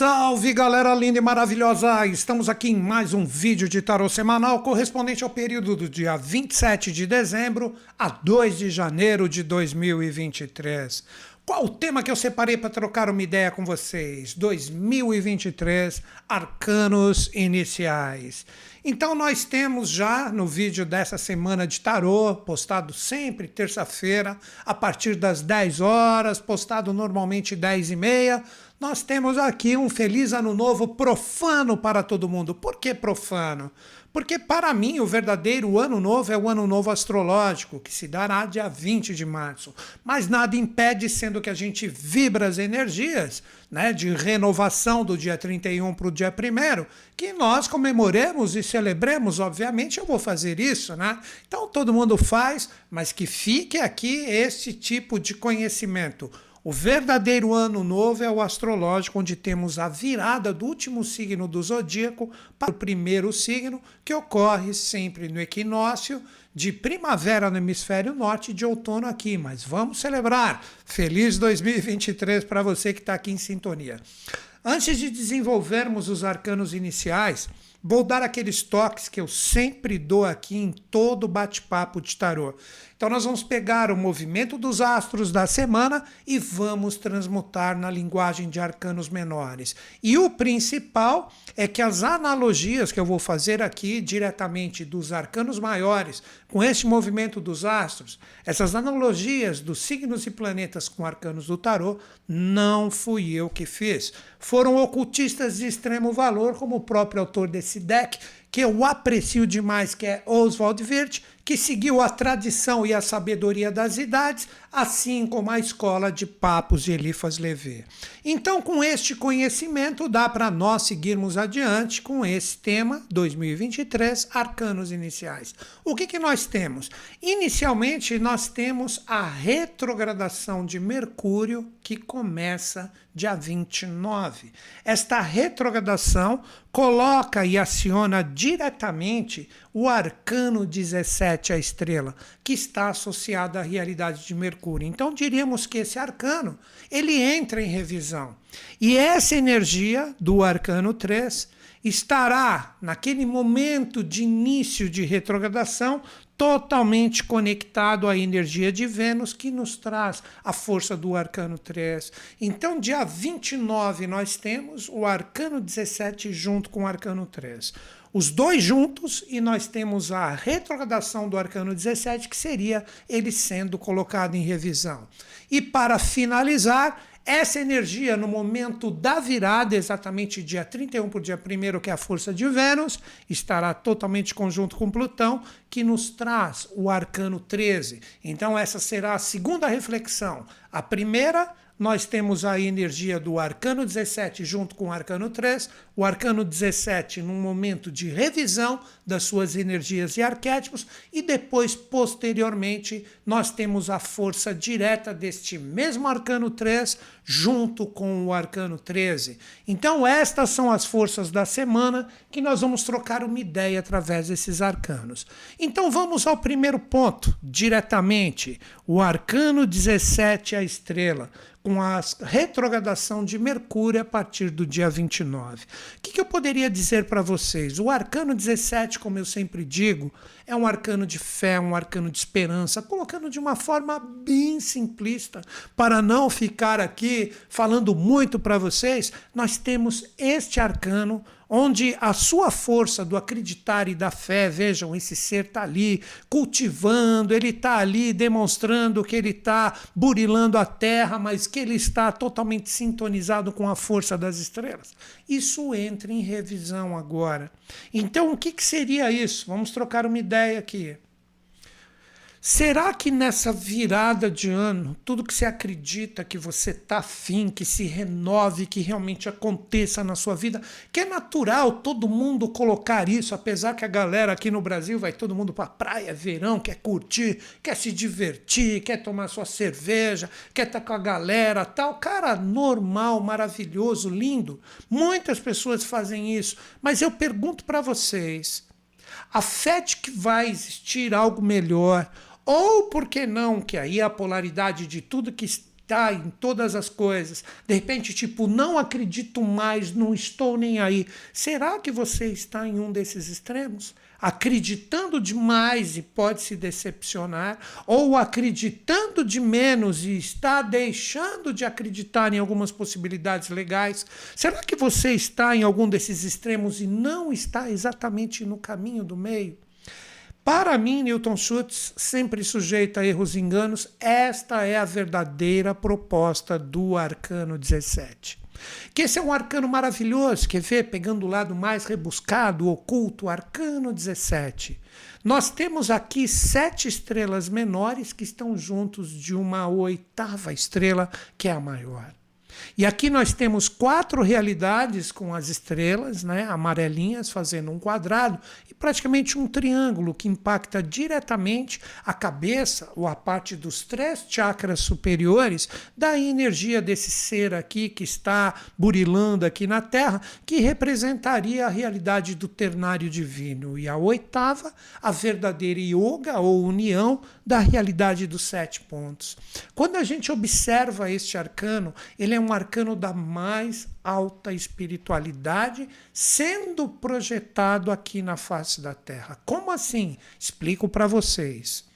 Salve galera linda e maravilhosa! Estamos aqui em mais um vídeo de tarô semanal correspondente ao período do dia 27 de dezembro a 2 de janeiro de 2023. Qual o tema que eu separei para trocar uma ideia com vocês? 2023 Arcanos Iniciais. Então nós temos já no vídeo dessa semana de tarô, postado sempre terça-feira, a partir das 10 horas, postado normalmente 10 e meia, nós temos aqui um feliz ano novo profano para todo mundo. Por que profano? Porque para mim o verdadeiro ano novo é o ano novo astrológico, que se dará dia 20 de março. Mas nada impede, sendo que a gente vibra as energias né, de renovação do dia 31 para o dia 1 que nós comemoremos e celebremos, obviamente eu vou fazer isso, né? Então todo mundo faz, mas que fique aqui esse tipo de conhecimento. O verdadeiro ano novo é o astrológico, onde temos a virada do último signo do zodíaco para o primeiro signo, que ocorre sempre no equinócio de primavera no hemisfério norte e de outono aqui. Mas vamos celebrar! Feliz 2023 para você que está aqui em sintonia. Antes de desenvolvermos os arcanos iniciais, Vou dar aqueles toques que eu sempre dou aqui em todo bate-papo de tarô. Então, nós vamos pegar o movimento dos astros da semana e vamos transmutar na linguagem de arcanos menores. E o principal é que as analogias que eu vou fazer aqui diretamente dos arcanos maiores com este movimento dos astros, essas analogias dos signos e planetas com arcanos do tarô, não fui eu que fiz. Foram ocultistas de extremo valor, como o próprio autor desse deck, que eu aprecio demais, que é Oswald Wirth, que seguiu a tradição e a sabedoria das idades, assim como a escola de Papos de Elifas Levé. Então, com este conhecimento, dá para nós seguirmos adiante com esse tema 2023, Arcanos Iniciais. O que, que nós temos? Inicialmente, nós temos a retrogradação de Mercúrio, que começa dia 29. Esta retrogradação coloca e aciona diretamente o arcano 17, a estrela, que está associado à realidade de Mercúrio. Então diríamos que esse arcano, ele entra em revisão. E essa energia do arcano 3 estará naquele momento de início de retrogradação totalmente conectado à energia de Vênus, que nos traz a força do arcano 3. Então, dia 29, nós temos o arcano 17 junto com o arcano 3. Os dois juntos, e nós temos a retrogradação do arcano 17, que seria ele sendo colocado em revisão. E para finalizar, essa energia, no momento da virada, exatamente dia 31 para o dia 1, que é a força de Vênus, estará totalmente conjunto com Plutão, que nos traz o arcano 13. Então, essa será a segunda reflexão. A primeira, nós temos a energia do arcano 17 junto com o arcano 3, o arcano 17 num momento de revisão das suas energias e arquétipos, e depois, posteriormente, nós temos a força direta deste mesmo arcano 3 junto com o arcano 13. Então, estas são as forças da semana que nós vamos trocar uma ideia através desses arcanos. Então, vamos ao primeiro ponto, diretamente: o arcano 17, a estrela com a retrogradação de Mercúrio a partir do dia 29. O que, que eu poderia dizer para vocês? O arcano 17, como eu sempre digo, é um arcano de fé, um arcano de esperança, colocando de uma forma bem simplista, para não ficar aqui falando muito para vocês, nós temos este arcano onde a sua força do acreditar e da fé, vejam, esse ser está ali cultivando, ele está ali demonstrando que ele está burilando a terra, mas que ele está totalmente sintonizado com a força das estrelas. Isso entra em revisão agora. Então, o que, que seria isso? Vamos trocar uma ideia aqui. Será que nessa virada de ano, tudo que você acredita que você está afim, que se renove, que realmente aconteça na sua vida, que é natural todo mundo colocar isso, apesar que a galera aqui no Brasil vai todo mundo para praia, verão, quer curtir, quer se divertir, quer tomar sua cerveja, quer estar tá com a galera, tal. Cara, normal, maravilhoso, lindo. Muitas pessoas fazem isso, mas eu pergunto para vocês, a fé de que vai existir algo melhor, ou por que não, que aí a polaridade de tudo que tá em todas as coisas. De repente, tipo, não acredito mais, não estou nem aí. Será que você está em um desses extremos? Acreditando demais e pode se decepcionar, ou acreditando de menos e está deixando de acreditar em algumas possibilidades legais? Será que você está em algum desses extremos e não está exatamente no caminho do meio? Para mim, Newton Schultz, sempre sujeito a erros e enganos, esta é a verdadeira proposta do arcano 17. Que esse é um arcano maravilhoso, quer ver? Pegando o lado mais rebuscado, oculto, arcano 17. Nós temos aqui sete estrelas menores que estão juntos de uma oitava estrela, que é a maior. E aqui nós temos quatro realidades com as estrelas, né, amarelinhas, fazendo um quadrado, e praticamente um triângulo que impacta diretamente a cabeça ou a parte dos três chakras superiores da energia desse ser aqui que está burilando aqui na Terra, que representaria a realidade do ternário divino. E a oitava, a verdadeira yoga ou união da realidade dos sete pontos. Quando a gente observa este arcano, ele é um arcano da mais alta espiritualidade sendo projetado aqui na face da Terra. Como assim? Explico para vocês.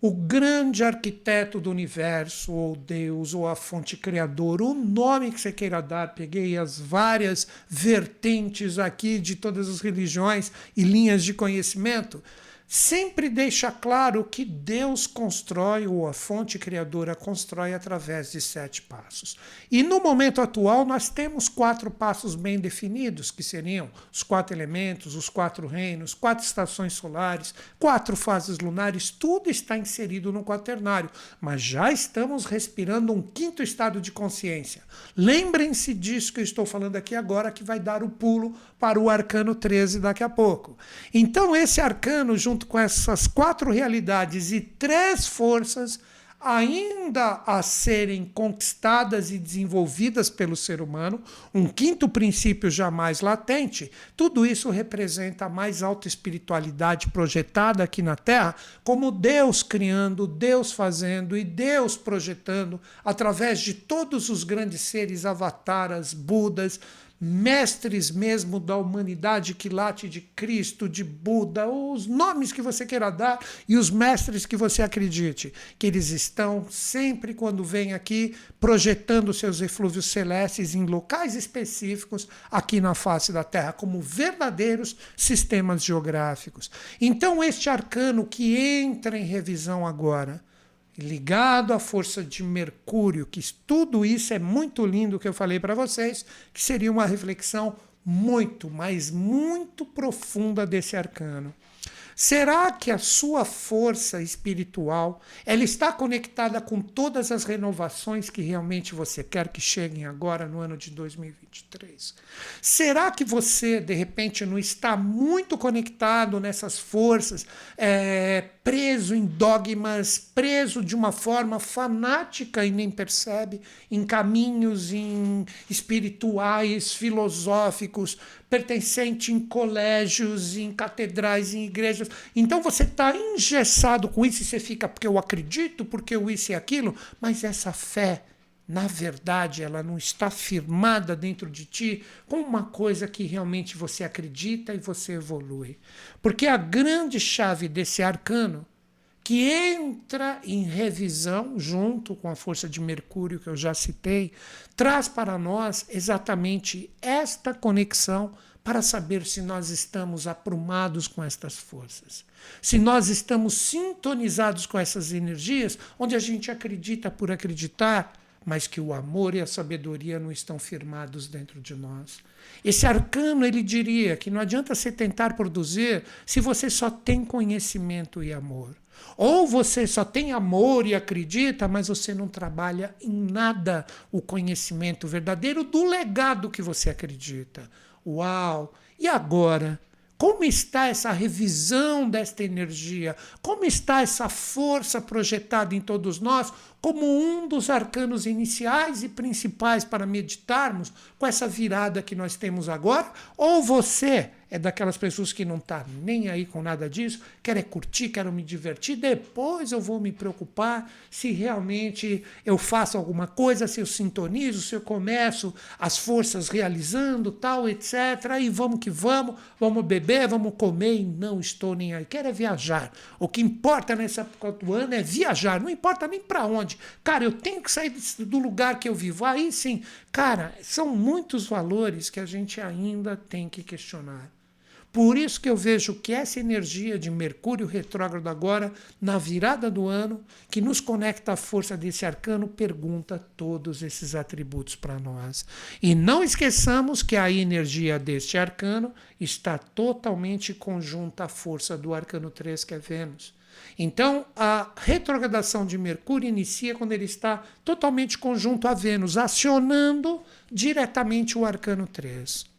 O grande arquiteto do universo, ou Deus, ou a fonte criadora, o nome que você queira dar, peguei as várias vertentes aqui de todas as religiões e linhas de conhecimento sempre deixa claro que Deus constrói, ou a fonte criadora constrói através de sete passos. E no momento atual, nós temos quatro passos bem definidos, que seriam os quatro elementos, os quatro reinos, quatro estações solares, quatro fases lunares, tudo está inserido no quaternário. Mas já estamos respirando um quinto estado de consciência. Lembrem-se disso que eu estou falando aqui agora, que vai dar o pulo para o arcano 13 daqui a pouco. Então, esse arcano, junto junto com essas quatro realidades e três forças ainda a serem conquistadas e desenvolvidas pelo ser humano, um quinto princípio jamais latente, tudo isso representa a mais alta espiritualidade projetada aqui na Terra, como Deus criando, Deus fazendo e Deus projetando através de todos os grandes seres avataras, Budas, mestres mesmo da humanidade que late de Cristo, de Buda, os nomes que você queira dar e os mestres que você acredite, que eles estão sempre quando vêm aqui projetando seus eflúvios celestes em locais específicos aqui na face da Terra, como verdadeiros sistemas geográficos. Então, este arcano que entra em revisão agora, ligado à força de Mercúrio, que tudo isso é muito lindo que eu falei para vocês, que seria uma reflexão muito, mas muito profunda desse arcano. Será que a sua força espiritual ela está conectada com todas as renovações que realmente você quer que cheguem agora no ano de 2023? Será que você, de repente, não está muito conectado nessas forças, é, preso em dogmas, preso de uma forma fanática e nem percebe, em caminhos em espirituais, filosóficos, pertencente em colégios, em catedrais, em igrejas. Então você está engessado com isso e você fica, porque eu acredito, porque eu isso e aquilo, mas essa fé, na verdade, ela não está firmada dentro de ti com uma coisa que realmente você acredita e você evolui. Porque a grande chave desse arcano que entra em revisão junto com a força de Mercúrio que eu já citei, traz para nós exatamente esta conexão para saber se nós estamos aprumados com estas forças. Se nós estamos sintonizados com essas energias, onde a gente acredita por acreditar, mas que o amor e a sabedoria não estão firmados dentro de nós. Esse arcano ele diria que não adianta você tentar produzir se você só tem conhecimento e amor. Ou você só tem amor e acredita, mas você não trabalha em nada o conhecimento verdadeiro do legado que você acredita. Uau! E agora? Como está essa revisão desta energia? Como está essa força projetada em todos nós como um dos arcanos iniciais e principais para meditarmos com essa virada que nós temos agora? Ou você é daquelas pessoas que não tá nem aí com nada disso, quero é curtir, quero me divertir, depois eu vou me preocupar se realmente eu faço alguma coisa, se eu sintonizo, se eu começo as forças realizando, tal, etc. E vamos que vamos, vamos beber, vamos comer e não estou nem aí. Quero é viajar. O que importa nessa época do ano é viajar, não importa nem para onde. Cara, eu tenho que sair do lugar que eu vivo. Aí sim, cara, são muitos valores que a gente ainda tem que questionar. Por isso que eu vejo que essa energia de Mercúrio retrógrado agora, na virada do ano, que nos conecta à força desse arcano, pergunta todos esses atributos para nós. E não esqueçamos que a energia deste arcano está totalmente conjunta à força do arcano 3, que é Vênus. Então, a retrogradação de Mercúrio inicia quando ele está totalmente conjunto a Vênus, acionando diretamente o arcano 3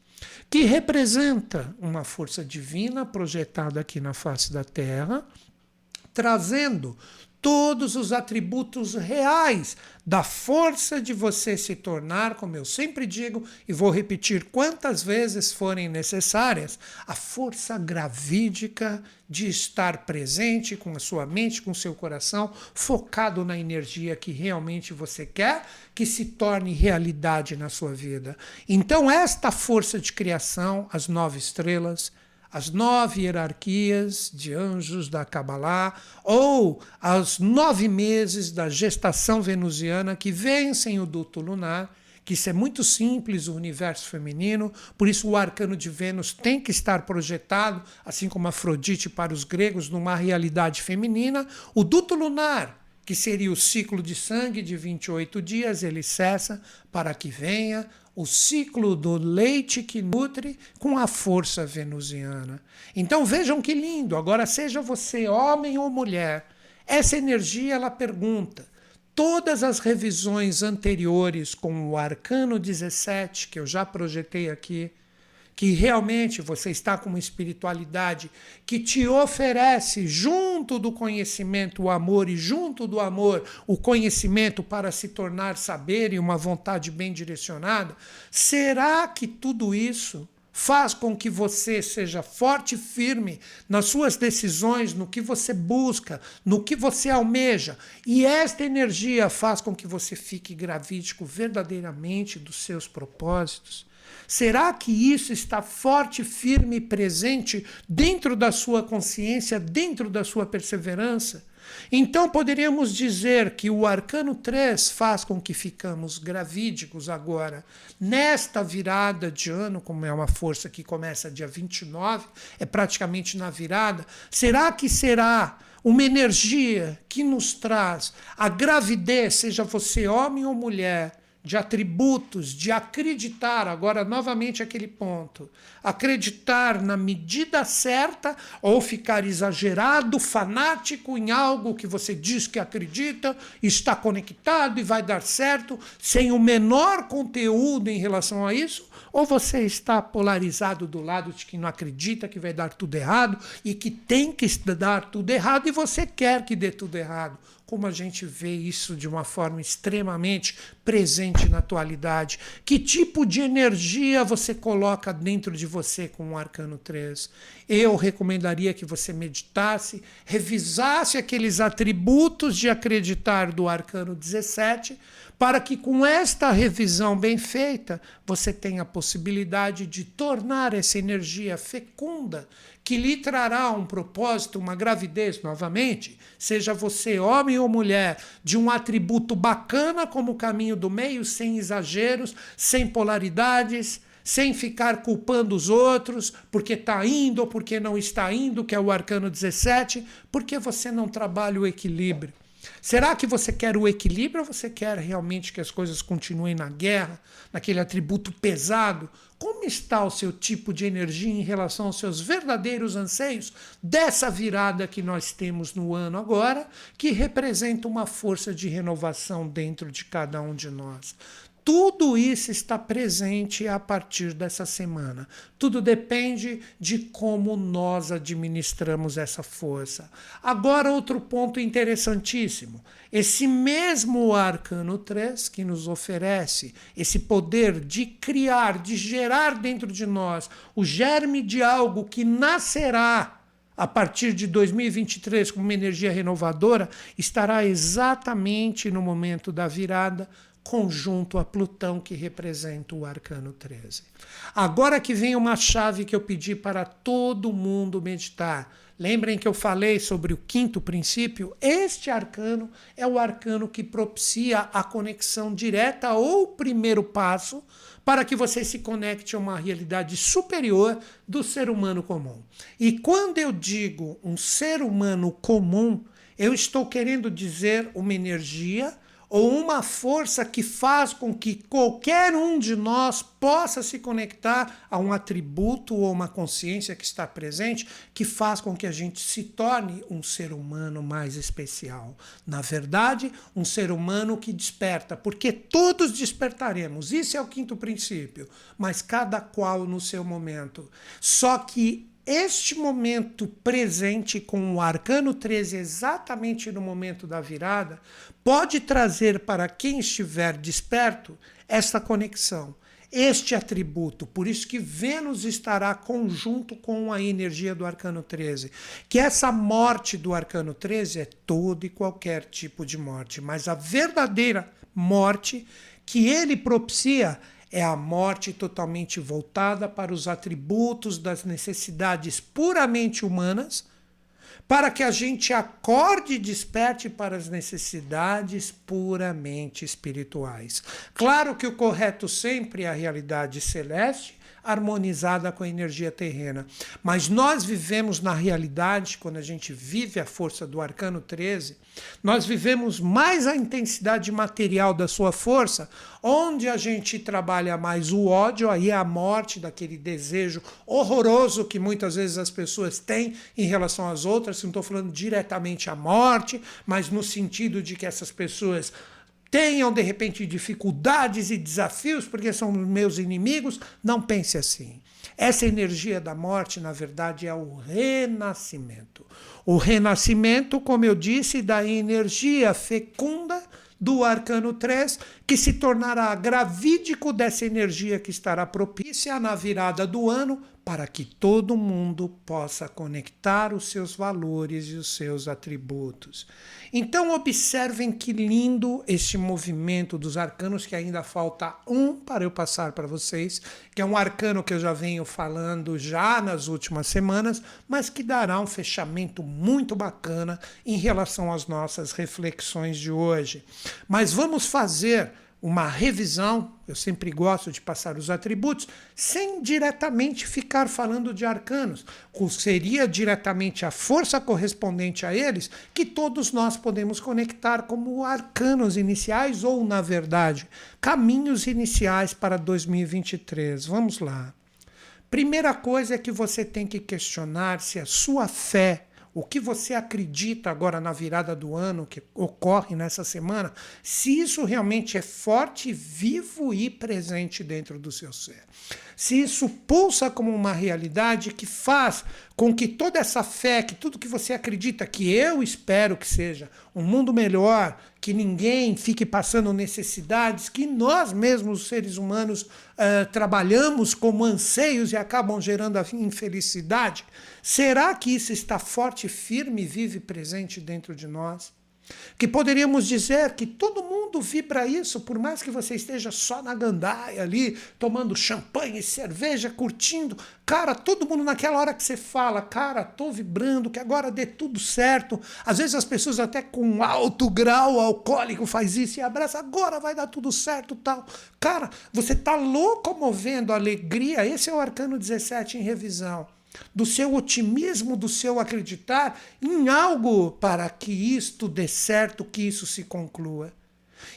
que representa uma força divina projetada aqui na face da Terra, trazendo todos os atributos reais da força de você se tornar, como eu sempre digo e vou repetir quantas vezes forem necessárias, a força gravídica de estar presente com a sua mente, com o seu coração, focado na energia que realmente você quer que se torne realidade na sua vida. Então, esta força de criação, as nove estrelas, as nove hierarquias de anjos da Kabbalah, ou as nove meses da gestação venusiana que vencem o duto lunar, que isso é muito simples, o universo feminino, por isso o arcano de Vênus tem que estar projetado, assim como Afrodite para os gregos, numa realidade feminina. O duto lunar, que seria o ciclo de sangue de 28 dias, ele cessa para que venha o ciclo do leite que nutre com a força venusiana. Então vejam que lindo. Agora, seja você homem ou mulher, essa energia ela pergunta. Todas as revisões anteriores com o arcano 17, que eu já projetei aqui, que realmente você está com uma espiritualidade que te oferece, junto do conhecimento, o amor, e junto do amor, o conhecimento para se tornar saber e uma vontade bem direcionada, será que tudo isso faz com que você seja forte e firme nas suas decisões, no que você busca, no que você almeja. E esta energia faz com que você fique gravídico verdadeiramente dos seus propósitos. Será que isso está forte, firme e presente dentro da sua consciência, dentro da sua perseverança? Então poderíamos dizer que o arcano 3 faz com que ficamos gravídicos agora, nesta virada de ano, como é uma força que começa dia 29, é praticamente na virada. Será que será uma energia que nos traz a gravidez, seja você homem ou mulher? De atributos, de acreditar, agora novamente aquele ponto, acreditar na medida certa ou ficar exagerado, fanático em algo que você diz que acredita, está conectado e vai dar certo, sem o menor conteúdo em relação a isso, ou você está polarizado do lado de quem não acredita que vai dar tudo errado e que tem que dar tudo errado e você quer que dê tudo errado como a gente vê isso de uma forma extremamente presente na atualidade. Que tipo de energia você coloca dentro de você com o Arcano 3? Eu recomendaria que você meditasse, revisasse aqueles atributos de acreditar do Arcano 17, para que com esta revisão bem feita você tenha a possibilidade de tornar essa energia fecunda que lhe trará um propósito, uma gravidez novamente, seja você homem ou mulher, de um atributo bacana como o caminho do meio, sem exageros, sem polaridades, sem ficar culpando os outros, porque está indo ou porque não está indo, que é o arcano 17, porque você não trabalha o equilíbrio. Será que você quer o equilíbrio ou você quer realmente que as coisas continuem na guerra, naquele atributo pesado? Como está o seu tipo de energia em relação aos seus verdadeiros anseios dessa virada que nós temos no ano agora, que representa uma força de renovação dentro de cada um de nós? Tudo isso está presente a partir dessa semana. Tudo depende de como nós administramos essa força. Agora, outro ponto interessantíssimo: esse mesmo arcano 3 que nos oferece esse poder de criar, de gerar dentro de nós o germe de algo que nascerá a partir de 2023 como uma energia renovadora, estará exatamente no momento da virada conjunto a Plutão, que representa o arcano 13. Agora que vem uma chave que eu pedi para todo mundo meditar. Lembrem que eu falei sobre o quinto princípio? Este arcano é o arcano que propicia a conexão direta ou primeiro passo para que você se conecte a uma realidade superior do ser humano comum. E quando eu digo um ser humano comum, eu estou querendo dizer uma energia ou uma força que faz com que qualquer um de nós possa se conectar a um atributo ou uma consciência que está presente, que faz com que a gente se torne um ser humano mais especial. Na verdade, um ser humano que desperta, porque todos despertaremos. Isso é o quinto princípio, mas cada qual no seu momento. Só que este momento presente com o arcano 13, exatamente no momento da virada, pode trazer para quem estiver desperto esta conexão, este atributo. Por isso que Vênus estará conjunto com a energia do arcano 13. Que essa morte do arcano 13 é todo e qualquer tipo de morte, mas a verdadeira morte que ele propicia é a morte totalmente voltada para os atributos das necessidades puramente humanas, para que a gente acorde e desperte para as necessidades puramente espirituais. Claro que o correto sempre é a realidade celeste, harmonizada com a energia terrena. Mas nós vivemos na realidade, quando a gente vive a força do arcano 13, nós vivemos mais a intensidade material da sua força, onde a gente trabalha mais o ódio, aí é a morte daquele desejo horroroso que muitas vezes as pessoas têm em relação às outras. Não estou falando diretamente a morte, mas no sentido de que essas pessoas tenham de repente dificuldades e desafios porque são meus inimigos, não pense assim. Essa energia da morte, na verdade, é o renascimento. O renascimento, como eu disse, da energia fecunda do arcano 3, que se tornará gravídico dessa energia que estará propícia na virada do ano para que todo mundo possa conectar os seus valores e os seus atributos. Então, observem que lindo este movimento dos arcanos, que ainda falta um para eu passar para vocês, que é um arcano que eu já venho falando já nas últimas semanas, mas que dará um fechamento muito bacana em relação às nossas reflexões de hoje. Mas vamos fazer uma revisão, eu sempre gosto de passar os atributos, sem diretamente ficar falando de arcanos. Seria diretamente a força correspondente a eles que todos nós podemos conectar como arcanos iniciais ou, na verdade, caminhos iniciais para 2023. Vamos lá. Primeira coisa é que você tem que questionar se a sua fé o que você acredita agora na virada do ano que ocorre nessa semana, se isso realmente é forte, vivo e presente dentro do seu ser. Se isso pulsa como uma realidade que faz com que toda essa fé, que tudo que você acredita, que eu espero que seja um mundo melhor, que ninguém fique passando necessidades, que nós mesmos, os seres humanos, uh, trabalhamos como anseios e acabam gerando a infelicidade, será que isso está forte, firme vive presente dentro de nós? Que poderíamos dizer que todo mundo vibra isso, por mais que você esteja só na gandaia ali, tomando champanhe, cerveja, curtindo. Cara, todo mundo naquela hora que você fala, cara, tô vibrando, que agora dê tudo certo. Às vezes as pessoas até com alto grau alcoólico faz isso e abraça, agora vai dar tudo certo, tal. Cara, você tá locomovendo a alegria, esse é o arcano 17 em revisão do seu otimismo, do seu acreditar em algo para que isto dê certo, que isso se conclua.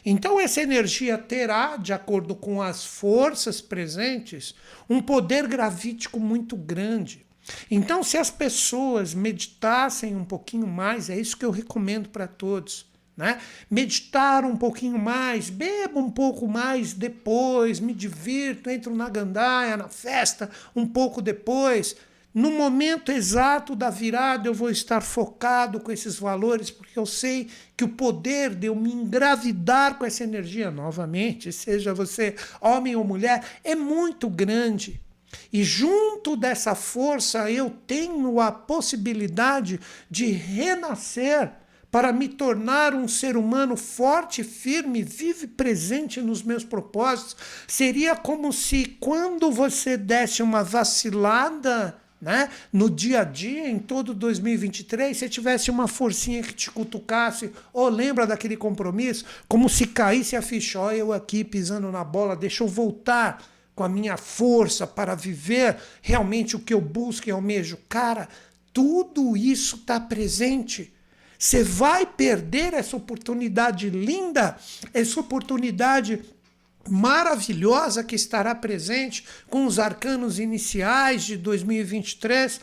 Então, essa energia terá, de acordo com as forças presentes, um poder gravítico muito grande. Então, se as pessoas meditassem um pouquinho mais, é isso que eu recomendo para todos. Né? Meditar um pouquinho mais, bebo um pouco mais depois, me divirto, entro na gandaia, na festa um pouco depois. No momento exato da virada, eu vou estar focado com esses valores, porque eu sei que o poder de eu me engravidar com essa energia novamente, seja você homem ou mulher, é muito grande. E junto dessa força eu tenho a possibilidade de renascer para me tornar um ser humano forte, firme, vive presente nos meus propósitos. Seria como se quando você desse uma vacilada, né, no dia a dia, em todo 2023, você tivesse uma forcinha que te cutucasse, ou lembra daquele compromisso, como se caísse a ficha, ó, eu aqui pisando na bola, deixa eu voltar com a minha força para viver realmente o que eu busco e almejo. Cara, tudo isso está presente. Você vai perder essa oportunidade linda, essa oportunidade maravilhosa que estará presente com os arcanos iniciais de 2023.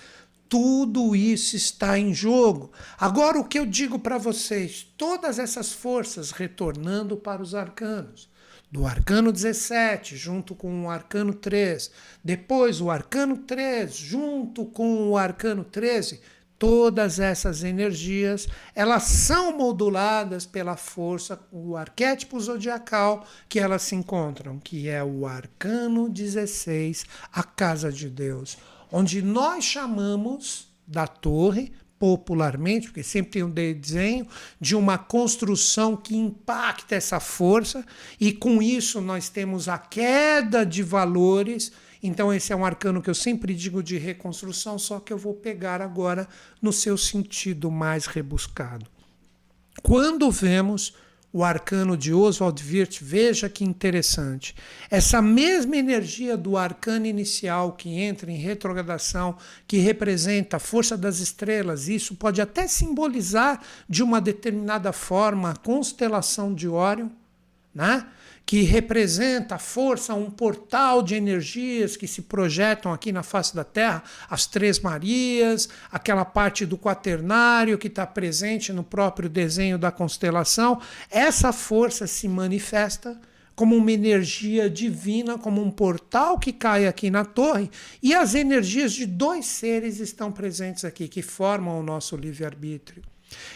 Tudo isso está em jogo. Agora, o que eu digo para vocês: todas essas forças retornando para os arcanos. Do arcano 17, junto com o arcano 3. Depois, o arcano 3, junto com o arcano 13 Todas essas energias, elas são moduladas pela força, o arquétipo zodiacal que elas se encontram, que é o arcano 16, a casa de Deus, onde nós chamamos da torre, popularmente, porque sempre tem um desenho de uma construção que impacta essa força, e com isso nós temos a queda de valores então, esse é um arcano que eu sempre digo de reconstrução, só que eu vou pegar agora no seu sentido mais rebuscado. Quando vemos o arcano de Oswald Wirth, veja que interessante. Essa mesma energia do arcano inicial que entra em retrogradação, que representa a força das estrelas, isso pode até simbolizar de uma determinada forma a constelação de Órion, né? Que representa a força, um portal de energias que se projetam aqui na face da Terra, as Três Marias, aquela parte do quaternário que está presente no próprio desenho da constelação. Essa força se manifesta como uma energia divina, como um portal que cai aqui na torre, e as energias de dois seres estão presentes aqui, que formam o nosso livre-arbítrio.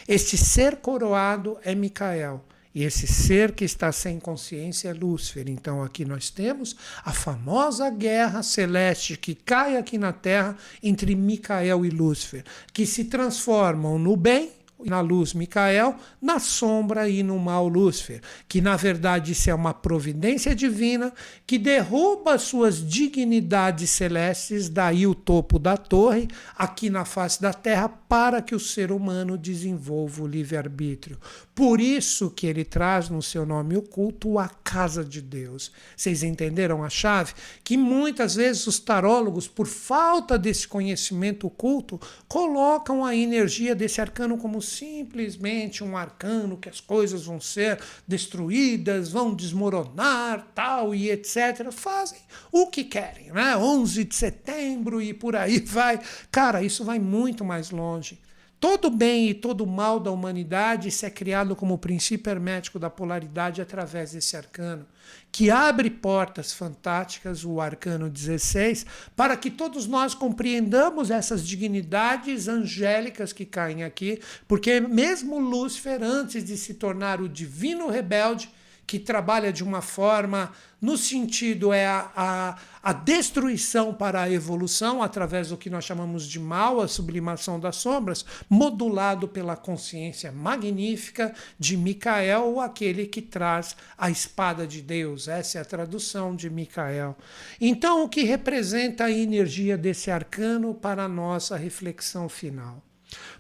Este ser coroado é Micael. E esse ser que está sem consciência é Lúcifer. Então aqui nós temos a famosa guerra celeste que cai aqui na Terra entre Micael e Lúcifer, que se transformam no bem na luz Micael, na sombra e no mal Lúcifer, que na verdade isso é uma providência divina que derruba suas dignidades celestes, daí o topo da torre, aqui na face da terra, para que o ser humano desenvolva o livre-arbítrio. Por isso que ele traz no seu nome oculto a casa de Deus. Vocês entenderam a chave? Que muitas vezes os tarólogos, por falta desse conhecimento oculto, colocam a energia desse arcano como simplesmente um arcano que as coisas vão ser destruídas, vão desmoronar, tal e etc. Fazem o que querem, né? 11 de setembro e por aí vai. Cara, isso vai muito mais longe. Todo bem e todo mal da humanidade se é criado como princípio hermético da polaridade através desse arcano, que abre portas fantásticas, o arcano 16, para que todos nós compreendamos essas dignidades angélicas que caem aqui, porque mesmo Lúcifer, antes de se tornar o divino rebelde, que trabalha de uma forma no sentido é a, a, a, destruição para a evolução através do que nós chamamos de mal, a sublimação das sombras, modulado pela consciência magnífica de Micael, aquele que traz a espada de Deus. Essa é a tradução de Micael. Então, o que representa a energia desse arcano para a nossa reflexão final?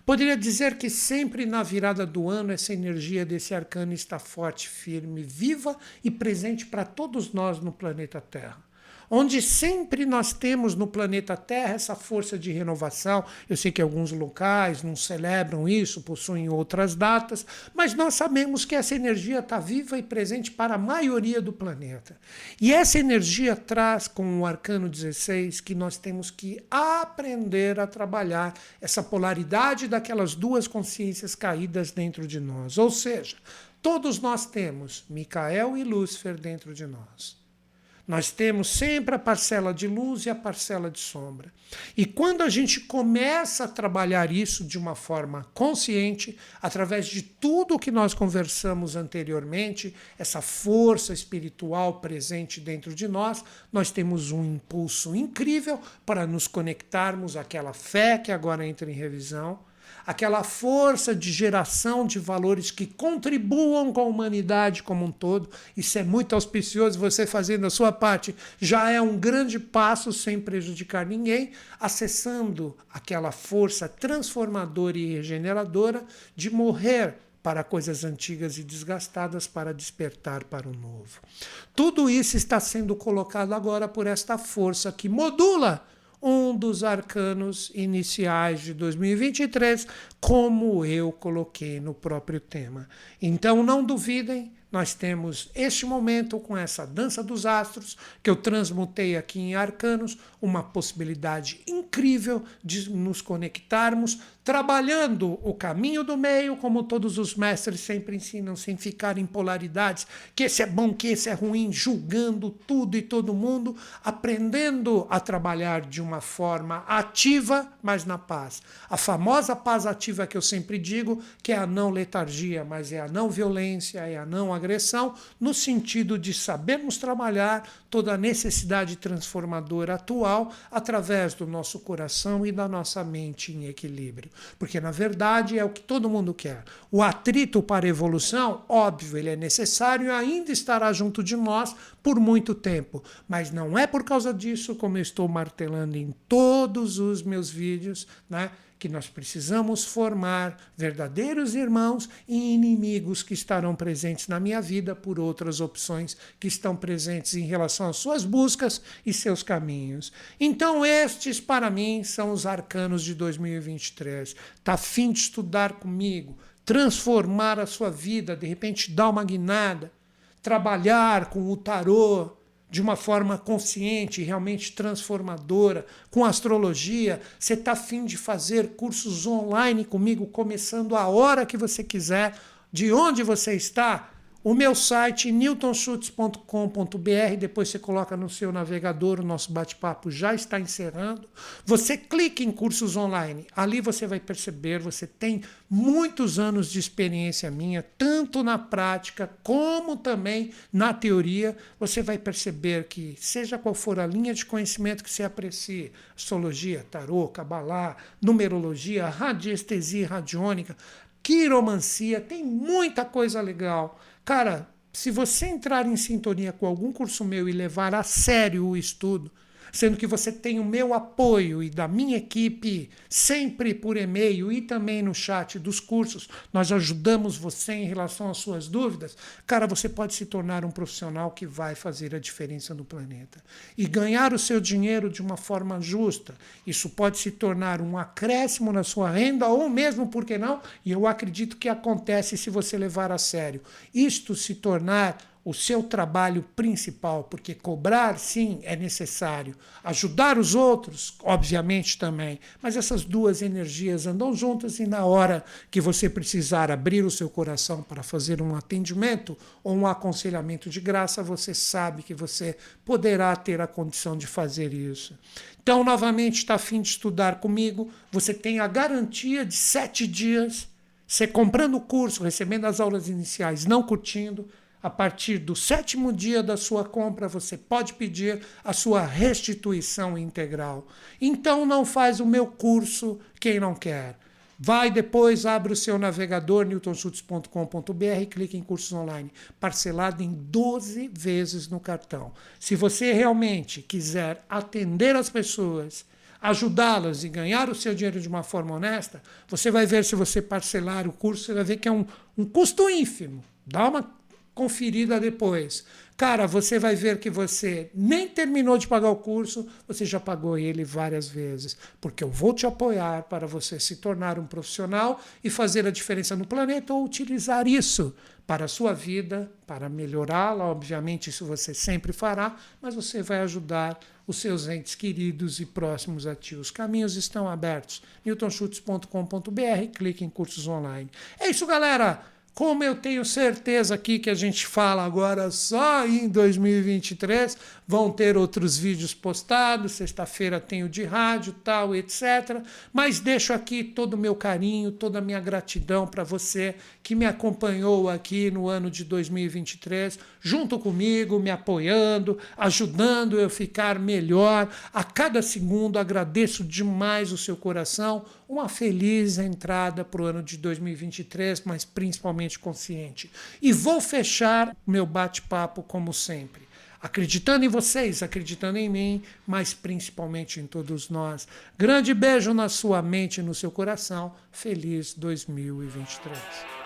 Poderia dizer que sempre na virada do ano essa energia desse arcano está forte, firme, viva e presente para todos nós no planeta Terra. Onde sempre nós temos no planeta Terra essa força de renovação. Eu sei que alguns locais não celebram isso, possuem outras datas, mas nós sabemos que essa energia está viva e presente para a maioria do planeta. E essa energia traz com o arcano 16 que nós temos que aprender a trabalhar essa polaridade daquelas duas consciências caídas dentro de nós. Ou seja, todos nós temos Micael e Lúcifer dentro de nós. Nós temos sempre a parcela de luz e a parcela de sombra. E quando a gente começa a trabalhar isso de uma forma consciente, através de tudo o que nós conversamos anteriormente, essa força espiritual presente dentro de nós, nós temos um impulso incrível para nos conectarmos àquela fé que agora entra em revisão aquela força de geração de valores que contribuam com a humanidade como um todo. Isso é muito auspicioso, você fazendo a sua parte já é um grande passo sem prejudicar ninguém, acessando aquela força transformadora e regeneradora de morrer para coisas antigas e desgastadas para despertar para o novo. Tudo isso está sendo colocado agora por esta força que modula um dos arcanos iniciais de 2023, como eu coloquei no próprio tema. Então não duvidem, nós temos este momento com essa dança dos astros, que eu transmutei aqui em arcanos, uma possibilidade incrível de nos conectarmos, trabalhando o caminho do meio, como todos os mestres sempre ensinam, sem ficar em polaridades, que esse é bom, que esse é ruim, julgando tudo e todo mundo, aprendendo a trabalhar de uma forma ativa, mas na paz. A famosa paz ativa que eu sempre digo, que é a não letargia, mas é a não violência, é a não agressão, no sentido de sabermos trabalhar toda a necessidade transformadora atual através do nosso coração e da nossa mente em equilíbrio. Porque, na verdade, é o que todo mundo quer. O atrito para a evolução, óbvio, ele é necessário e ainda estará junto de nós por muito tempo. Mas não é por causa disso, como eu estou martelando em todos os meus vídeos, né? Que nós precisamos formar verdadeiros irmãos e inimigos que estarão presentes na minha vida por outras opções que estão presentes em relação às suas buscas e seus caminhos. Então, estes, para mim, são os arcanos de 2023. Está afim de estudar comigo, transformar a sua vida, de repente dar uma guinada, trabalhar com o tarô de uma forma consciente, realmente transformadora, com astrologia. Você está afim de fazer cursos online comigo, começando a hora que você quiser, de onde você está? O meu site, newtonschutz.com.br, depois você coloca no seu navegador, o nosso bate-papo já está encerrando. Você clica em cursos online, ali você vai perceber, você tem muitos anos de experiência minha, tanto na prática como também na teoria. Você vai perceber que, seja qual for a linha de conhecimento que você aprecie, astrologia, tarô, cabalá, numerologia, radiestesia radiônica, quiromancia, tem muita coisa legal Cara, se você entrar em sintonia com algum curso meu e levar a sério o estudo, sendo que você tem o meu apoio e da minha equipe sempre por e-mail e também no chat dos cursos. Nós ajudamos você em relação às suas dúvidas. Cara, você pode se tornar um profissional que vai fazer a diferença no planeta e ganhar o seu dinheiro de uma forma justa. Isso pode se tornar um acréscimo na sua renda ou mesmo, por que não? E eu acredito que acontece se você levar a sério. Isto se tornar o seu trabalho principal, porque cobrar, sim, é necessário. Ajudar os outros, obviamente também. Mas essas duas energias andam juntas e na hora que você precisar abrir o seu coração para fazer um atendimento ou um aconselhamento de graça, você sabe que você poderá ter a condição de fazer isso. Então, novamente, está afim de estudar comigo, você tem a garantia de sete dias. Você comprando o curso, recebendo as aulas iniciais, não curtindo, a partir do sétimo dia da sua compra, você pode pedir a sua restituição integral. Então não faz o meu curso quem não quer. Vai depois, abre o seu navegador newtonschutz.com.br clique em cursos online, parcelado em 12 vezes no cartão. Se você realmente quiser atender as pessoas, ajudá-las e ganhar o seu dinheiro de uma forma honesta, você vai ver se você parcelar o curso, você vai ver que é um, um custo ínfimo. Dá uma conferida depois. Cara, você vai ver que você nem terminou de pagar o curso, você já pagou ele várias vezes. Porque eu vou te apoiar para você se tornar um profissional e fazer a diferença no planeta ou utilizar isso para a sua vida, para melhorá-la. Obviamente, isso você sempre fará, mas você vai ajudar os seus entes queridos e próximos a ti. Os caminhos estão abertos. newtonschutz.com.br, clique em cursos online. É isso, galera! Como eu tenho certeza aqui que a gente fala agora só em 2023, vão ter outros vídeos postados. Sexta-feira tem o de rádio, tal, etc. Mas deixo aqui todo o meu carinho, toda a minha gratidão para você que me acompanhou aqui no ano de 2023, junto comigo, me apoiando, ajudando eu ficar melhor a cada segundo. Agradeço demais o seu coração. Uma feliz entrada para o ano de 2023, mas principalmente consciente. E vou fechar meu bate-papo como sempre acreditando em vocês, acreditando em mim, mas principalmente em todos nós. Grande beijo na sua mente e no seu coração. Feliz 2023.